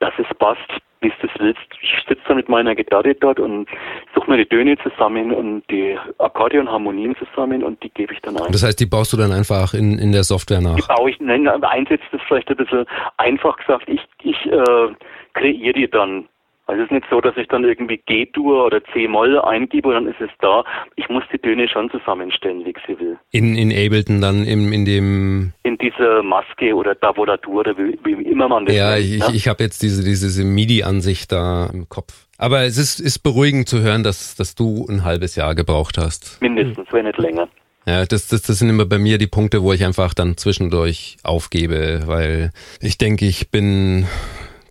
dass es passt, wie du es willst. Ich sitze da mit meiner Gitarre dort und suche mir die Töne zusammen und die Akkorde und Harmonien zusammen und die gebe ich dann ein. Das heißt, die baust du dann einfach in, in der Software nach? Die baue ich, nein, einsetzt das vielleicht ein bisschen einfach gesagt. Ich, ich äh, kreiere die dann Also es ist nicht so, dass ich dann irgendwie G-Dur oder C-Moll eingebe und dann ist es da. Ich muss die Töne schon zusammenstellen, wie ich sie will. In, in Ableton dann im, in dem... In dieser Maske oder Tabulatur oder wie, wie immer man das Ja, nennt, ich, ne? ich habe jetzt diese, diese MIDI-Ansicht da im Kopf. Aber es ist, ist beruhigend zu hören, dass, dass du ein halbes Jahr gebraucht hast. Mindestens, wenn nicht länger. Ja, das, das, das sind immer bei mir die Punkte, wo ich einfach dann zwischendurch aufgebe, weil ich denke, ich bin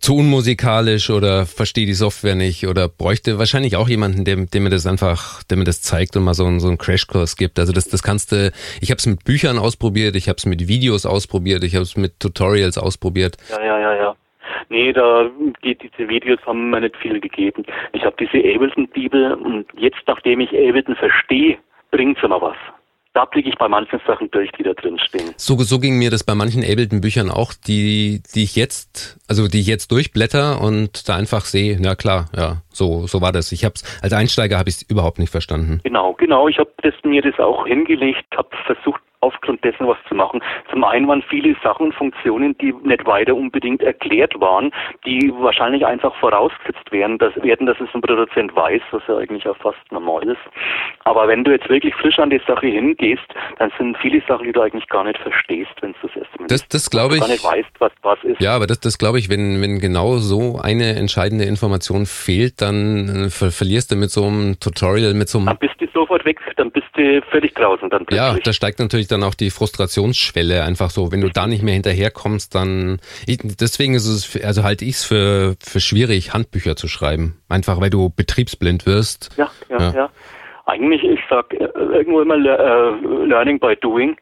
zu unmusikalisch oder verstehe die Software nicht oder bräuchte wahrscheinlich auch jemanden, der, der mir das einfach, der mir das zeigt und mal so, einen so einen Crashkurs gibt. Also das, das kannst du, ich habe es mit Büchern ausprobiert, ich habe es mit Videos ausprobiert, ich habe es mit Tutorials ausprobiert. Ja, ja, ja, ja. Nee, da geht diese Videos haben mir nicht viel gegeben. Ich habe diese Ableton-Bibel und jetzt, nachdem ich Ableton verstehe, bringt es immer was da blicke ich bei manchen Sachen durch, die da drin stehen. So, so ging mir das bei manchen Ableton-Büchern auch, die, die ich jetzt, also die ich jetzt durchblätter und da einfach sehe, na klar, ja, so, so war das. Ich hab's, als Einsteiger habe ich es überhaupt nicht verstanden. Genau, genau. Ich habe mir das auch hingelegt, habe versucht, aufgrund dessen was zu machen. Zum einen waren viele Sachen und Funktionen, die nicht weiter unbedingt erklärt waren, die wahrscheinlich einfach vorausgesetzt werden, dass, werden, dass es ein Produzent weiß, was ja eigentlich auch fast normal ist. Aber wenn du jetzt wirklich frisch an die Sache hingehst, dann sind viele Sachen, die du eigentlich gar nicht verstehst, wenn du das erste Mal das, das glaube ich, gar nicht weißt, was was ist. Ja, aber das, das glaube ich, wenn, wenn genau so eine entscheidende Information fehlt, dann äh, ver verlierst du mit so einem Tutorial, mit so einem... Dann bist du sofort weg, dann bist du völlig draußen. Dann ja, da steigt natürlich dann auch die Frustrationsschwelle einfach so. Wenn du da nicht mehr hinterherkommst, dann ich, deswegen ist es, also halte ich es für, für schwierig, Handbücher zu schreiben. Einfach weil du betriebsblind wirst. Ja, ja, ja. ja. Eigentlich, ich sag äh, irgendwo immer uh, Learning by Doing.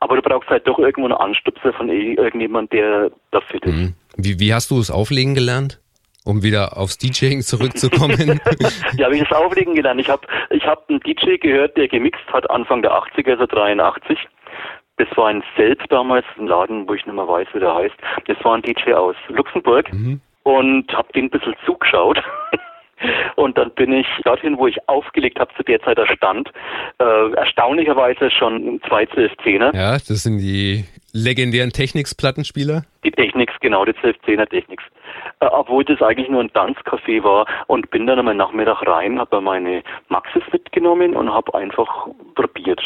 Aber du brauchst halt doch irgendwo einen Anstupser von irgendjemand, der dafür ist. Mhm. Wie, wie hast du es auflegen gelernt? Um wieder aufs DJing zurückzukommen? ja, habe ich das Auflegen gelernt. Ich habe ich hab einen DJ gehört, der gemixt hat Anfang der 80er, also 83. Das war ein Selb damals, ein Laden, wo ich nicht mehr weiß, wie der heißt. Das war ein DJ aus Luxemburg mhm. und habe den ein bisschen zugeschaut. Und dann bin ich dorthin, wo ich aufgelegt habe, zu der Zeit der stand. Äh, erstaunlicherweise schon zwei 12-10er. Ja, das sind die legendären Technics-Plattenspieler? Die Technics, genau, die 12-10er Technics. Äh, obwohl das eigentlich nur ein Tanzcafé war und bin dann einmal Nachmittag rein, habe meine Maxis mitgenommen und habe einfach probiert.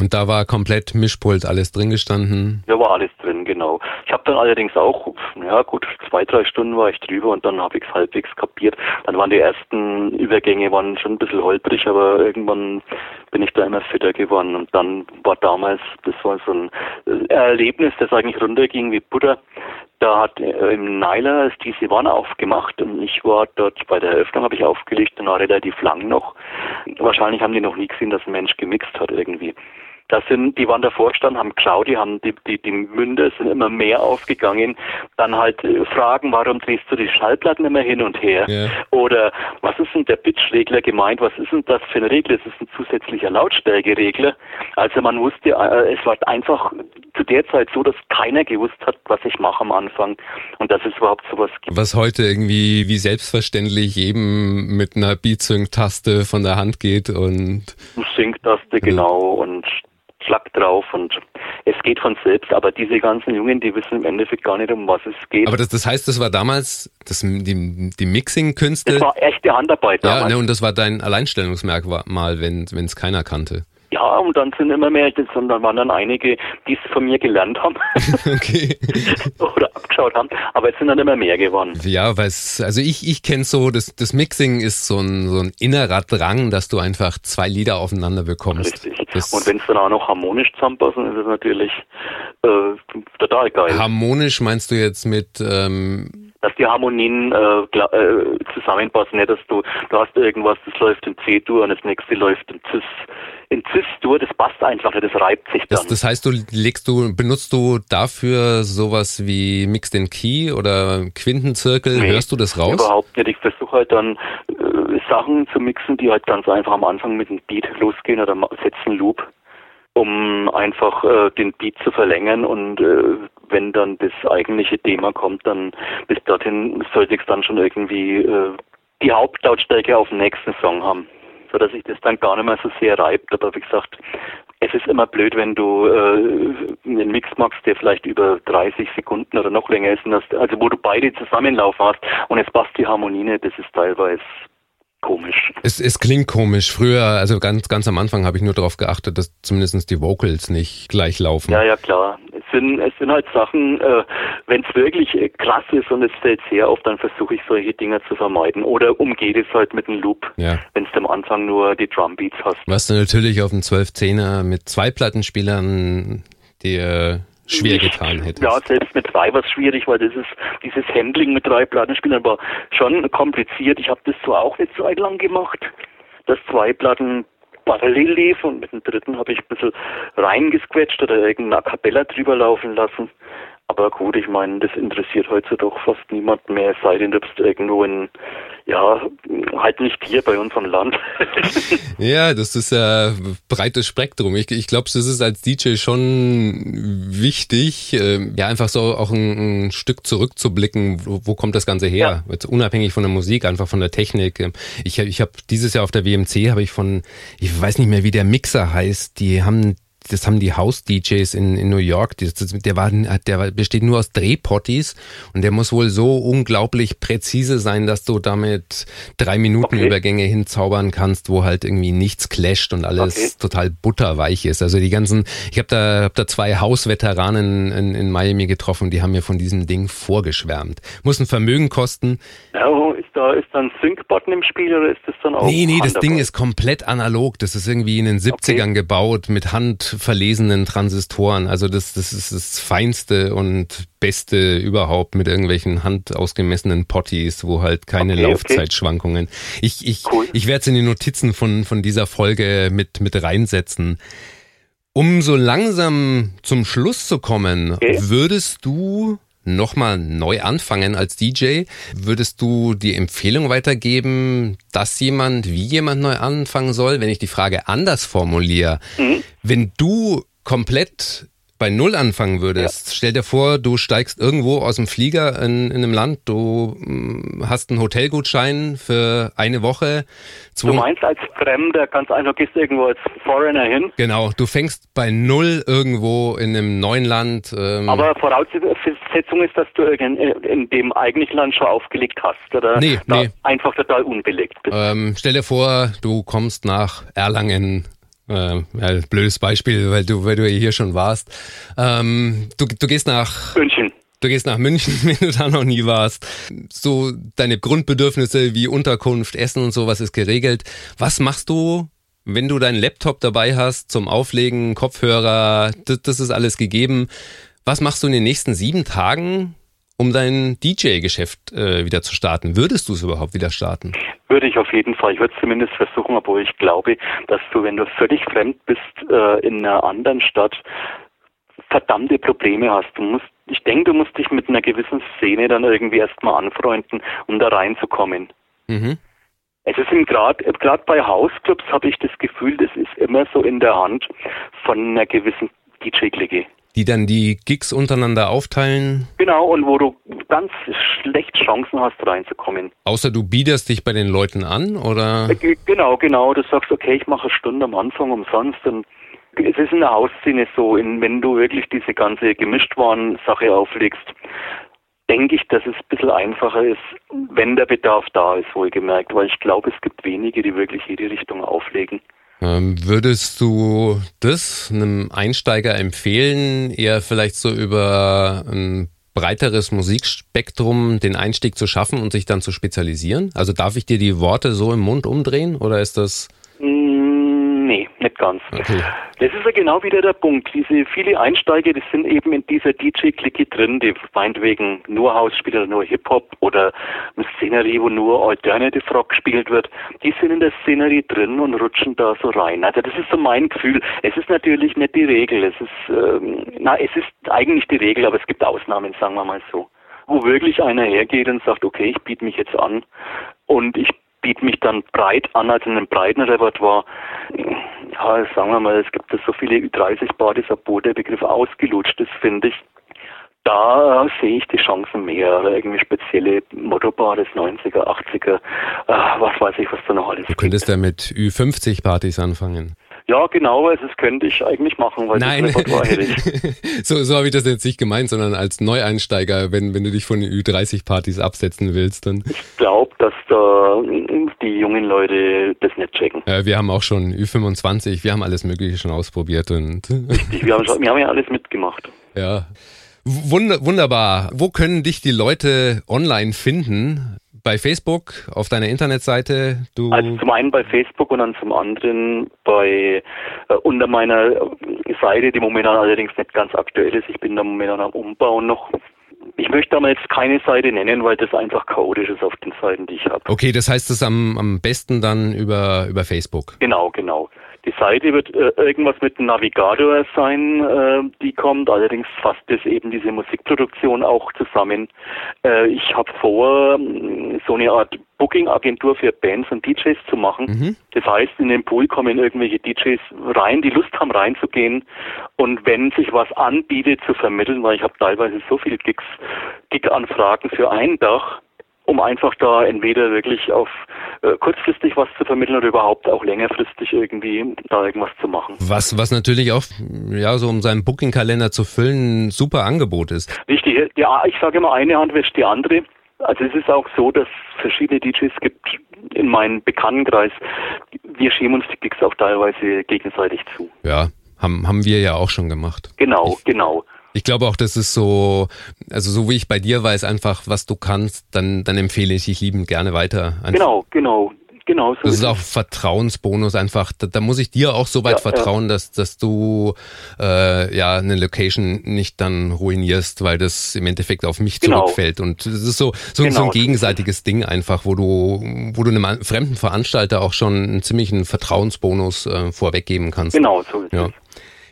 Und da war komplett Mischpult alles drin gestanden? Ja, war alles drin, genau. Ich habe dann allerdings auch, ja gut, zwei, drei Stunden war ich drüber und dann habe ich es halbwegs kapiert. Dann waren die ersten Übergänge waren schon ein bisschen holprig, aber irgendwann bin ich da immer fitter geworden. Und dann war damals, das war so ein Erlebnis, das eigentlich runterging wie Butter. Da hat äh, im Neiler ist diese Wanne aufgemacht und ich war dort bei der Eröffnung, habe ich aufgelegt und war relativ lang noch. Wahrscheinlich haben die noch nie gesehen, dass ein Mensch gemixt hat irgendwie. Da sind, die waren davor gestanden, haben Cloud, die haben die, die, die Münder sind immer mehr aufgegangen. Dann halt äh, Fragen, warum drehst du die Schallplatten immer hin und her? Yeah. Oder was ist denn der Pitch-Regler gemeint? Was ist denn das für ein Regler? Es ist ein zusätzlicher Lautstärkeregler. Also man wusste, äh, es war einfach zu der Zeit so, dass keiner gewusst hat, was ich mache am Anfang und dass es überhaupt sowas gibt. Was heute irgendwie wie selbstverständlich eben mit einer Beat-Sync-Taste von der Hand geht und Sync-Taste, genau. Und Flack drauf und es geht von selbst, aber diese ganzen Jungen, die wissen im Endeffekt gar nicht, um was es geht. Aber das, das heißt, das war damals das, die, die Mixing-Künste? Das war echte Handarbeit damals. Ja, ne, und das war dein Alleinstellungsmerkmal, wenn es keiner kannte. Ja, und dann sind immer mehr, und dann waren dann einige, die es von mir gelernt haben. okay. Oder abgeschaut haben. Aber es sind dann immer mehr geworden. Ja, weil es, also ich, ich kenne so, das, das Mixing ist so ein, so ein innerer Drang, dass du einfach zwei Lieder aufeinander bekommst. Richtig. Das und wenn es dann auch noch harmonisch zusammenpassen, ist es natürlich äh, total geil. Harmonisch meinst du jetzt mit ähm, dass die Harmonien äh, äh, zusammenpassen, nicht dass du, du hast irgendwas, das läuft in C-Dur und das nächste läuft in Cis, in Cis-Dur, das passt einfach nicht, das reibt sich dann. Das, das heißt, du legst du, benutzt du dafür sowas wie Mixed in Key oder Quintenzirkel, nee, hörst du das raus? Überhaupt nicht, ich versuche halt dann äh, Sachen zu mixen, die halt ganz einfach am Anfang mit einem Beat losgehen oder setzen Loop um einfach äh, den Beat zu verlängern und äh, wenn dann das eigentliche Thema kommt, dann bis dorthin sollte ich dann schon irgendwie äh, die Hauptlautstärke auf dem nächsten Song haben, so dass sich das dann gar nicht mehr so sehr reibt. Aber wie gesagt, es ist immer blöd, wenn du äh, einen Mix magst, der vielleicht über 30 Sekunden oder noch länger ist, also wo du beide zusammenlaufen hast und es passt die Harmonie nicht, das ist teilweise komisch. Es, es klingt komisch. Früher, also ganz, ganz am Anfang habe ich nur darauf geachtet, dass zumindest die Vocals nicht gleich laufen. Ja, ja, klar. Es sind, es sind halt Sachen, äh, wenn es wirklich äh, krass ist und es fällt sehr auf, dann versuche ich solche Dinger zu vermeiden. Oder umgeht es halt mit einem Loop, ja. wenn es am Anfang nur die Drumbeats hast. Was du natürlich auf dem 12-10er mit zwei Plattenspielern dir schwer getan hätte. Ja, selbst mit drei war es schwierig, weil das ist, dieses Handling mit drei Plattenspielern war schon kompliziert. Ich habe das so auch eine Zeit lang gemacht, dass zwei Platten parallel lief und mit dem dritten habe ich ein bisschen reingesquetscht oder irgendeine Kapella drüber laufen lassen. Aber gut, ich meine, das interessiert heutzutage fast niemand mehr, sei denn du bist irgendwo in, ja, halt nicht hier bei unserem Land. ja, das ist ja breites Spektrum. Ich, ich glaube, das ist als DJ schon wichtig, äh, ja, einfach so auch ein, ein Stück zurückzublicken, wo, wo, kommt das Ganze her? Ja. Jetzt unabhängig von der Musik, einfach von der Technik. Ich, ich habe dieses Jahr auf der WMC, habe ich von, ich weiß nicht mehr, wie der Mixer heißt, die haben das haben die House-DJs in, in New York, das, der, war, der besteht nur aus Drehpotties und der muss wohl so unglaublich präzise sein, dass du damit drei Minuten okay. Übergänge hinzaubern kannst, wo halt irgendwie nichts clasht und alles okay. total butterweich ist. Also die ganzen, ich habe da, hab da zwei Hausveteranen in, in Miami getroffen, die haben mir von diesem Ding vorgeschwärmt. Muss ein Vermögen kosten. Ist da ist dann Sync-Button im Spiel oder ist das dann auch? Nee, nee, das Ding ist komplett analog. Das ist irgendwie in den 70ern okay. gebaut mit Hand verlesenen Transistoren. Also das, das ist das Feinste und Beste überhaupt mit irgendwelchen handausgemessenen Potties, wo halt keine okay, Laufzeitschwankungen. Okay. Ich, ich, cool. ich werde es in die Notizen von, von dieser Folge mit, mit reinsetzen. Um so langsam zum Schluss zu kommen, würdest du nochmal neu anfangen als DJ, würdest du die Empfehlung weitergeben, dass jemand, wie jemand neu anfangen soll, wenn ich die Frage anders formuliere? Mhm. Wenn du komplett bei Null anfangen würdest, ja. stell dir vor, du steigst irgendwo aus dem Flieger in, in einem Land, du mm, hast einen Hotelgutschein für eine Woche. Du meinst als Fremder, ganz einfach gehst irgendwo als Foreigner hin? Genau, du fängst bei Null irgendwo in einem neuen Land. Ähm Aber Voraussetzung ist, dass du in, in dem eigentlichen Land schon aufgelegt hast oder nee, nee. einfach total unbelegt bist. Ähm, stell dir vor, du kommst nach Erlangen äh, ja, blödes Beispiel, weil du, weil du hier schon warst. Ähm, du, du gehst nach München. Du gehst nach München, wenn du da noch nie warst. So deine Grundbedürfnisse wie Unterkunft, Essen und sowas ist geregelt. Was machst du, wenn du deinen Laptop dabei hast zum Auflegen, Kopfhörer, das, das ist alles gegeben. Was machst du in den nächsten sieben Tagen, um dein DJ-Geschäft äh, wieder zu starten? Würdest du es überhaupt wieder starten? Würde ich auf jeden Fall. Ich würde es zumindest versuchen, obwohl ich glaube, dass du, wenn du völlig fremd bist äh, in einer anderen Stadt, verdammte Probleme hast. Du musst, ich denke, du musst dich mit einer gewissen Szene dann irgendwie erstmal anfreunden, um da reinzukommen. Mhm. Es ist gerade gerade bei Hausclubs habe ich das Gefühl, das ist immer so in der Hand von einer gewissen DJ-Clique. Die dann die Gigs untereinander aufteilen? Genau, und wo du ganz schlecht Chancen hast, reinzukommen. Außer du biederst dich bei den Leuten an, oder? Äh, genau, genau. Du sagst, okay, ich mache eine Stunde am Anfang umsonst. Und es ist in der Hausszene so, wenn du wirklich diese ganze Gemischtwaren-Sache auflegst, denke ich, dass es ein bisschen einfacher ist, wenn der Bedarf da ist, wohlgemerkt. Weil ich glaube, es gibt wenige, die wirklich jede Richtung auflegen. Ähm, würdest du das einem Einsteiger empfehlen, eher vielleicht so über ein breiteres Musikspektrum den Einstieg zu schaffen und sich dann zu spezialisieren? Also darf ich dir die Worte so im Mund umdrehen oder ist das? Ganz. Okay. Das ist ja genau wieder der Punkt. Diese viele Einsteiger, die sind eben in dieser DJ-Clique drin, die meinetwegen nur House spielen oder nur Hip-Hop oder eine Szenerie, wo nur Alternative Rock gespielt wird. Die sind in der Szenerie drin und rutschen da so rein. Also das ist so mein Gefühl. Es ist natürlich nicht die Regel. Es ist, ähm, na, es ist eigentlich die Regel, aber es gibt Ausnahmen, sagen wir mal so. Wo wirklich einer hergeht und sagt, okay, ich biete mich jetzt an und ich biete mich dann breit an, also in einem breiten Repertoire. Ja, sagen wir mal, es gibt so viele Ü30-Partys, obwohl der Begriff ausgelutscht ist, finde ich. Da sehe ich die Chancen mehr. Irgendwie spezielle Motto-Partys, 90er, 80er, äh, was weiß ich, was da noch alles Du könntest gibt. ja mit Ü50-Partys anfangen. Ja, genau, also das könnte ich eigentlich machen, weil Nein. das Repertoire hätte ich. so, so habe ich das jetzt nicht gemeint, sondern als Neueinsteiger, wenn, wenn du dich von den Ü30-Partys absetzen willst, dann. Ich glaube, dass da die jungen Leute das nicht checken. Äh, wir haben auch schon Ü25, wir haben alles Mögliche schon ausprobiert und. Richtig, wir haben, schon, wir haben ja alles mitgemacht. Ja. Wunder, wunderbar. Wo können dich die Leute online finden? Bei Facebook, auf deiner Internetseite? Du also zum einen bei Facebook und dann zum anderen bei äh, unter meiner Seite, die momentan allerdings nicht ganz aktuell ist. Ich bin da momentan am Umbauen noch. Ich möchte aber jetzt keine Seite nennen, weil das einfach chaotisch ist auf den Seiten, die ich habe. Okay, das heißt es am, am besten dann über, über Facebook. Genau, genau. Die Seite wird äh, irgendwas mit Navigator sein, äh, die kommt. Allerdings fasst es eben diese Musikproduktion auch zusammen. Äh, ich habe vor, so eine Art Booking-Agentur für Bands und DJs zu machen. Mhm. Das heißt, in den Pool kommen irgendwelche DJs rein, die Lust haben reinzugehen. Und wenn sich was anbietet zu vermitteln, weil ich habe teilweise so viele Gigs, Gig-Anfragen für ein Dach, um einfach da entweder wirklich auf äh, kurzfristig was zu vermitteln oder überhaupt auch längerfristig irgendwie da irgendwas zu machen. Was, was natürlich auch, ja, so um seinen Booking-Kalender zu füllen, ein super Angebot ist. Richtig, ja, ich sage immer, eine Hand wäscht die andere. Also es ist auch so, dass verschiedene DJs gibt in meinem Bekanntenkreis. Wir schieben uns die Gigs auch teilweise gegenseitig zu. Ja, haben, haben wir ja auch schon gemacht. Genau, ich, genau. Ich glaube auch, das ist so, also so wie ich bei dir weiß, einfach, was du kannst, dann, dann empfehle ich dich liebend gerne weiter. Einfach. Genau, genau. Genau, so das ist auch Vertrauensbonus einfach. Da, da, muss ich dir auch so weit ja, vertrauen, ja. dass dass du äh, ja eine Location nicht dann ruinierst, weil das im Endeffekt auf mich genau. zurückfällt. Und das ist so so, genau. so ein gegenseitiges Ding einfach, wo du wo du einem fremden Veranstalter auch schon einen ziemlichen Vertrauensbonus äh, vorweggeben kannst. Genau, so ist ja. es.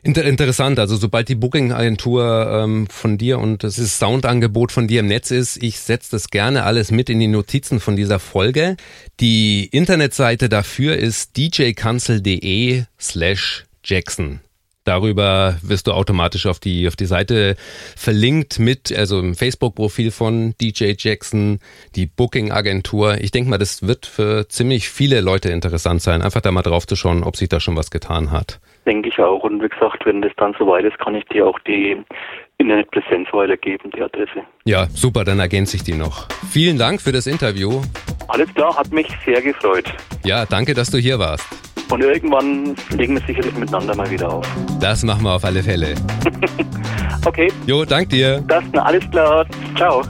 Inter interessant, also sobald die Booking-Agentur ähm, von dir und das Soundangebot von dir im Netz ist, ich setze das gerne alles mit in die Notizen von dieser Folge. Die Internetseite dafür ist djcancel.de slash Jackson. Darüber wirst du automatisch auf die, auf die Seite verlinkt mit, also im Facebook-Profil von DJ Jackson, die Booking-Agentur. Ich denke mal, das wird für ziemlich viele Leute interessant sein, einfach da mal drauf zu schauen, ob sich da schon was getan hat denke ich auch. Und wie gesagt, wenn das dann soweit ist, kann ich dir auch die Internetpräsenz weitergeben, die Adresse. Ja, super, dann ergänze ich die noch. Vielen Dank für das Interview. Alles klar, hat mich sehr gefreut. Ja, danke, dass du hier warst. Und irgendwann legen wir sicherlich miteinander mal wieder auf. Das machen wir auf alle Fälle. okay. Jo, dank dir. Das, na, alles klar. Ciao.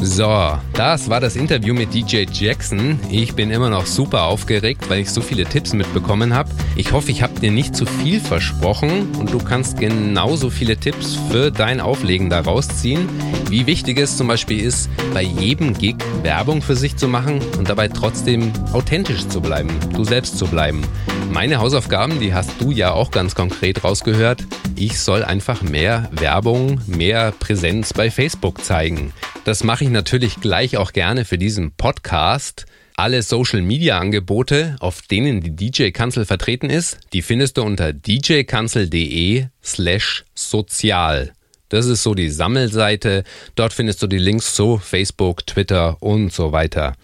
So, das war das Interview mit DJ Jackson. Ich bin immer noch super aufgeregt, weil ich so viele Tipps mitbekommen habe. Ich hoffe, ich habe dir nicht zu viel versprochen und du kannst genauso viele Tipps für dein Auflegen daraus ziehen. Wie wichtig es zum Beispiel ist, bei jedem Gig Werbung für sich zu machen und dabei trotzdem authentisch zu bleiben, du selbst zu bleiben. Meine Hausaufgaben, die hast du ja auch ganz konkret rausgehört. Ich soll einfach mehr Werbung, mehr Präsenz bei Facebook zeigen. Das mache ich natürlich gleich auch gerne für diesen Podcast. Alle Social Media Angebote, auf denen die DJ Kanzel vertreten ist, die findest du unter djkanzel.de slash sozial. Das ist so die Sammelseite. Dort findest du die Links zu Facebook, Twitter und so weiter.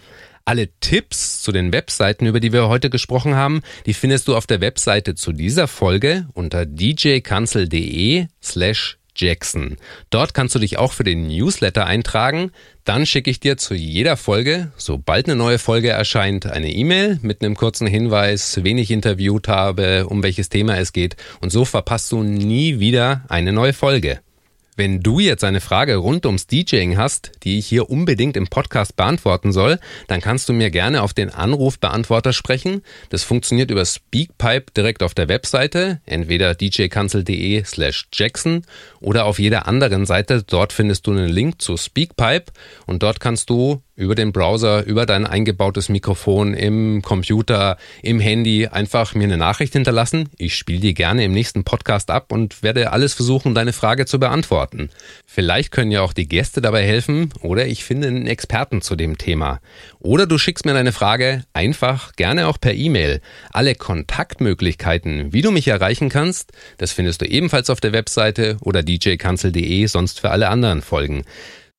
Alle Tipps zu den Webseiten, über die wir heute gesprochen haben, die findest du auf der Webseite zu dieser Folge unter djkanzel.de slash Jackson. Dort kannst du dich auch für den Newsletter eintragen. Dann schicke ich dir zu jeder Folge, sobald eine neue Folge erscheint, eine E-Mail mit einem kurzen Hinweis, wen ich interviewt habe, um welches Thema es geht. Und so verpasst du nie wieder eine neue Folge. Wenn du jetzt eine Frage rund ums DJing hast, die ich hier unbedingt im Podcast beantworten soll, dann kannst du mir gerne auf den Anrufbeantworter sprechen. Das funktioniert über Speakpipe direkt auf der Webseite, entweder djkanzel.de slash Jackson oder auf jeder anderen Seite. Dort findest du einen Link zu Speakpipe und dort kannst du über den Browser, über dein eingebautes Mikrofon im Computer, im Handy einfach mir eine Nachricht hinterlassen. Ich spiele die gerne im nächsten Podcast ab und werde alles versuchen, deine Frage zu beantworten. Vielleicht können ja auch die Gäste dabei helfen oder ich finde einen Experten zu dem Thema. Oder du schickst mir deine Frage einfach gerne auch per E-Mail. Alle Kontaktmöglichkeiten, wie du mich erreichen kannst, das findest du ebenfalls auf der Webseite oder djkanzel.de, sonst für alle anderen Folgen.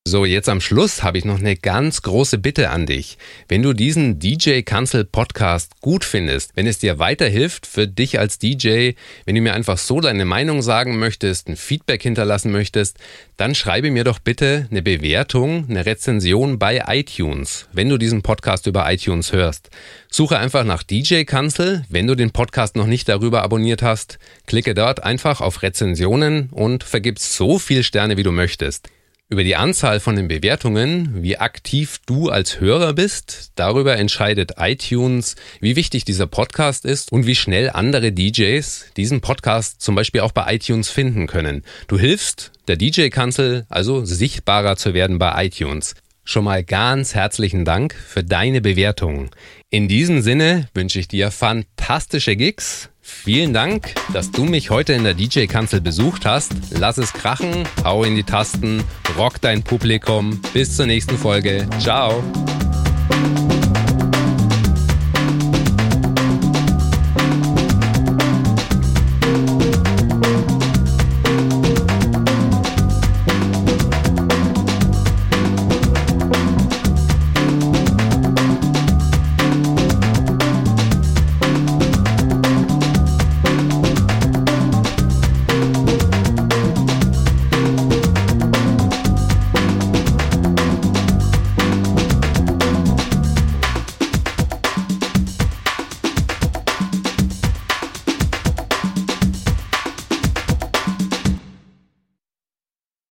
So, jetzt am Schluss habe ich noch eine ganz große Bitte an dich. Wenn du diesen DJ Cancel Podcast gut findest, wenn es dir weiterhilft für dich als DJ, wenn du mir einfach so deine Meinung sagen möchtest, ein Feedback hinterlassen möchtest, dann schreibe mir doch bitte eine Bewertung, eine Rezension bei iTunes, wenn du diesen Podcast über iTunes hörst. Suche einfach nach DJ Cancel, wenn du den Podcast noch nicht darüber abonniert hast. Klicke dort einfach auf Rezensionen und vergib so viel Sterne, wie du möchtest. Über die Anzahl von den Bewertungen, wie aktiv du als Hörer bist, darüber entscheidet iTunes, wie wichtig dieser Podcast ist und wie schnell andere DJs diesen Podcast zum Beispiel auch bei iTunes finden können. Du hilfst der DJ-Kanzel also sichtbarer zu werden bei iTunes. Schon mal ganz herzlichen Dank für deine Bewertung. In diesem Sinne wünsche ich dir fantastische Gigs Vielen Dank, dass du mich heute in der DJ-Kanzel besucht hast. Lass es krachen, hau in die Tasten, rock dein Publikum. Bis zur nächsten Folge. Ciao.